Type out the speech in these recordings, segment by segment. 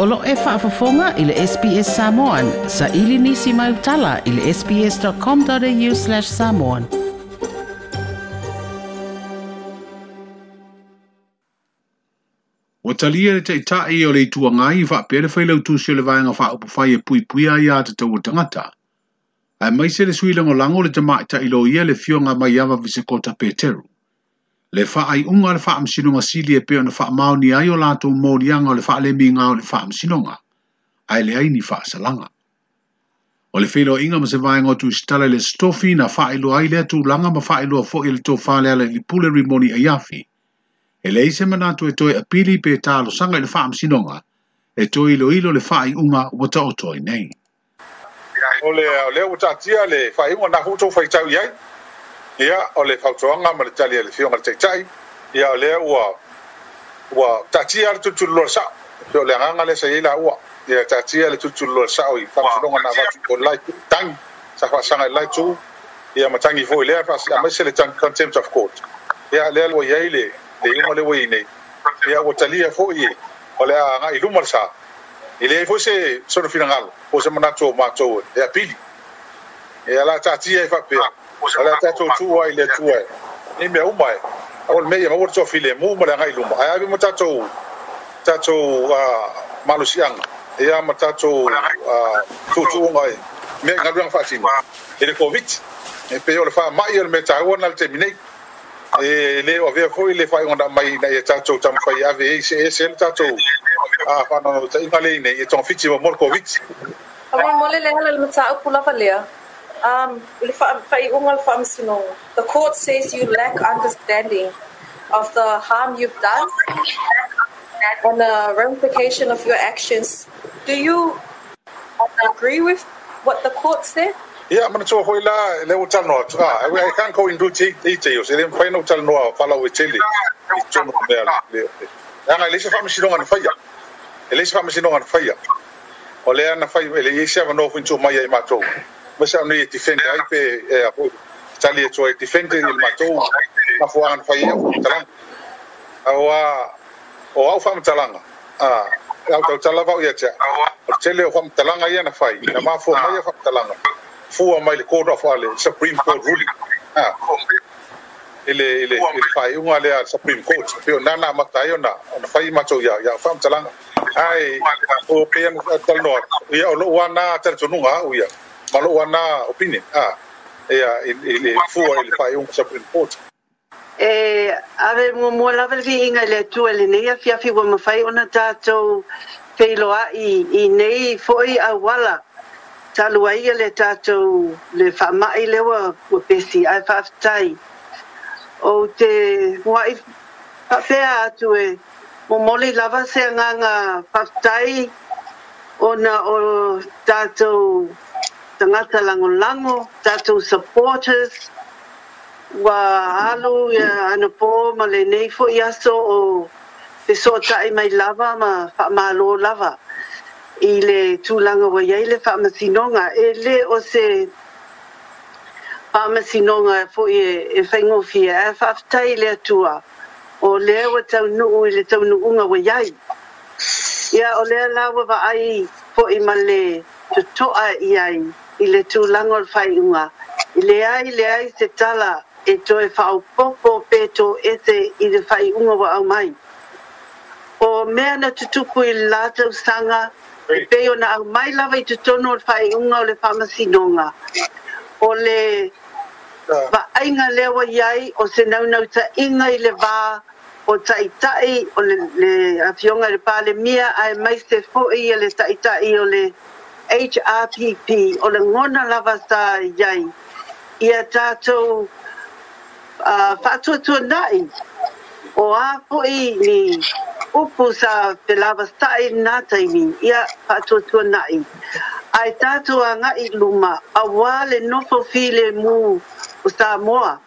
O lo e whaafafonga i le SPS Samoan. Sa ili nisi mai utala i le sps.com.au slash samoan. Ua talia e le taitai o le itua ngai i whaapere whai lau tusi o le vaenga whaupufai e pui pui a ia te tau tangata. Ai mai se le sui lango lango le tamaitai lo ia le fionga mai awa visekota Peteru. le whaai unga le wha msinonga sili e peo na wha maoni ai o lātou mōrianga o le wha le minga o le wha msinonga, ai le aini wha salanga. O le whilo inga ma se vaenga o tu le stofi na wha ilo ai lea tu langa ma wha ilo a fo i le tō whale ala i rimoni e a E le ise manatu e, e toi apili pe tālo sanga i le wha msinonga, e toi ilo ilo le whaai unga wata o toi nei. O le, o le utatia le whaai unga na hoto whaitau iai, ia o le fautoaga ma le tali e le fioga le taʻitaʻi ia o lea ua ua taʻatia le tutulu lo le saʻo pe o le agaga le saiai laua ia taʻatia le tutulu lo le saʻo i faamasologa na vatu o lai tagi sa faasaga i e lai tu ia matagi foʻi lea faasiʻamaise le contempt of court ia lea lua iai le le iga le uai nei ia ua talia foʻi e o le agaʻi luma le sa i leai foʻi se sonofinagalo o se manatou matou e, e apili ia la taʻatia e faapea ala ta to tu wa ile tu e ni me u mai awon me ye mawo to file mu mo la ngai lu mai abi mo ta to ta to a malu siang e ya mo ta to a tu tu ngai me ngai lu fa sima ile covid e pe yo le fa mai ye me ta won al termine e le o ve fo ile fa ngonda mai na ye ta to tam fa ya ve e se e se ta to a fa no ta ngale ne e ton fitimo mo covid Awa mole le hala le mata upu lava lea. um, the court says you lack understanding of the harm you've done and the ramification of your actions. Do you agree with what the court said? Yeah, I'm going to tell la le o tal noa. Ah, I can't go into ti ti te yo. Se le fai no tal noa fala o chele. Cho no me ala. Ana le se fa mi sinonga ni fai ya. Ele se fa mi sinonga ni fai ya. O le ana no fu ma sa ni ti fen ai pe e a po tali e toi ti fen te ni matou na fo an fai e fo talang awa o au fam talanga a au tau tala vau ia tia o tele o fam talanga ia na fai na ma fo mai fam talanga fua mai le code of ale supreme court ruling a ele ele ele fai unga le supreme court pe o nana mata ia na na fai matou ia ia fam talanga ai o pe an à, talno ia o lo wana tar tununga ia malo ana opinion ah ya il il fuo il fa un sa per port ave mo mo la vel vinga le tu ele ne ya fi fi mo fai ona tato feilo a i i nei foi a wala talu ai le tato le fa mai le wa o pesi ai fa tai o te wa i fa pe a tu e mo mo le lava se nga nga fa tai ona o tato tangata lango lango, tatu supporters, wa alo ya ana po ma le neifo yaso o te so tae mai lava ma fa ma lo lava i le tu lango wa yei le fa ma sinonga e le o se fa ma sinonga fo i e fengo fi e fa aftai le atua o le wa tau nuu i le tau nuunga wa yei ia o le lawa wa ai fo i ma le to toa i ai i le tūlanga o whai unga. I le ai, le ai se tala e toe whao popo pe tō ese i le whai unga wa au mai. O mea na tutuku i lātou sanga, e pe na au mai lawa i tutono o le whai unga o le whamasinonga. O le ah. wa ainga lewa iai o se naunau ta inga i le wā o taitai o le, le afionga le pā mia ai mai se fo e le taitai o le HRPP o le ngona lava sa iai i a tātou uh, whātua nai o a poi ni upu sa pelava i nā taimi i a whātua tua nai. Ai tātou a ngai luma a le nofo file mū o moa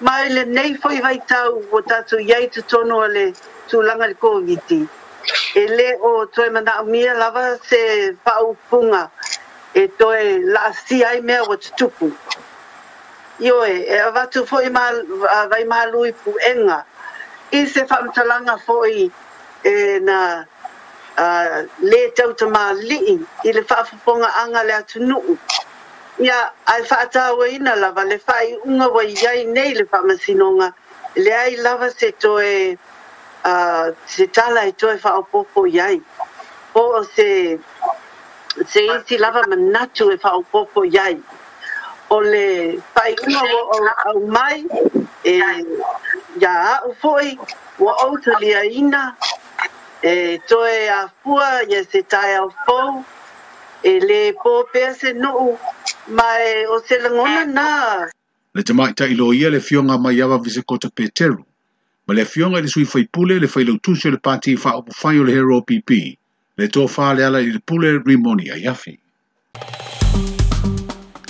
Mai le nei foi vai tau o tātou iai tu tono ale langa le covid e le o toi mana o mia lava se pau punga e toi la si ai mea o te tupu. Io e avatu fo i vai ma lui pu enga i se whamtalanga fo i e na uh, le tau ta ma li i le whaafoponga anga le atu nuu. Ia ai whaatawa e ina lava le whai unga wa i nei le whamasinonga le ai lava se toi e se tala e toi fa o popo iai. Po se se isi lava manatu e fa o popo iai. O le pai uno o au mai e ya a u foi wa o te lia ina e toi a fua e se tae au fou e le po pea se nuu mai o se langona na. Le te mai ta ilo ia le fionga mai awa vise kota peteru ma le fionga i le sui fai pule le fai lautusi o le pati fa o fai o le hero pipi le to le ala i le pule rimoni ai afi.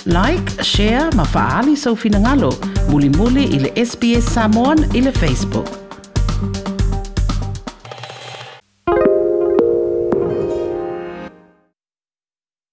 Like, share, ma faaali soufinagalo mulimuli muli muli i le sps Samoan i le Facebook.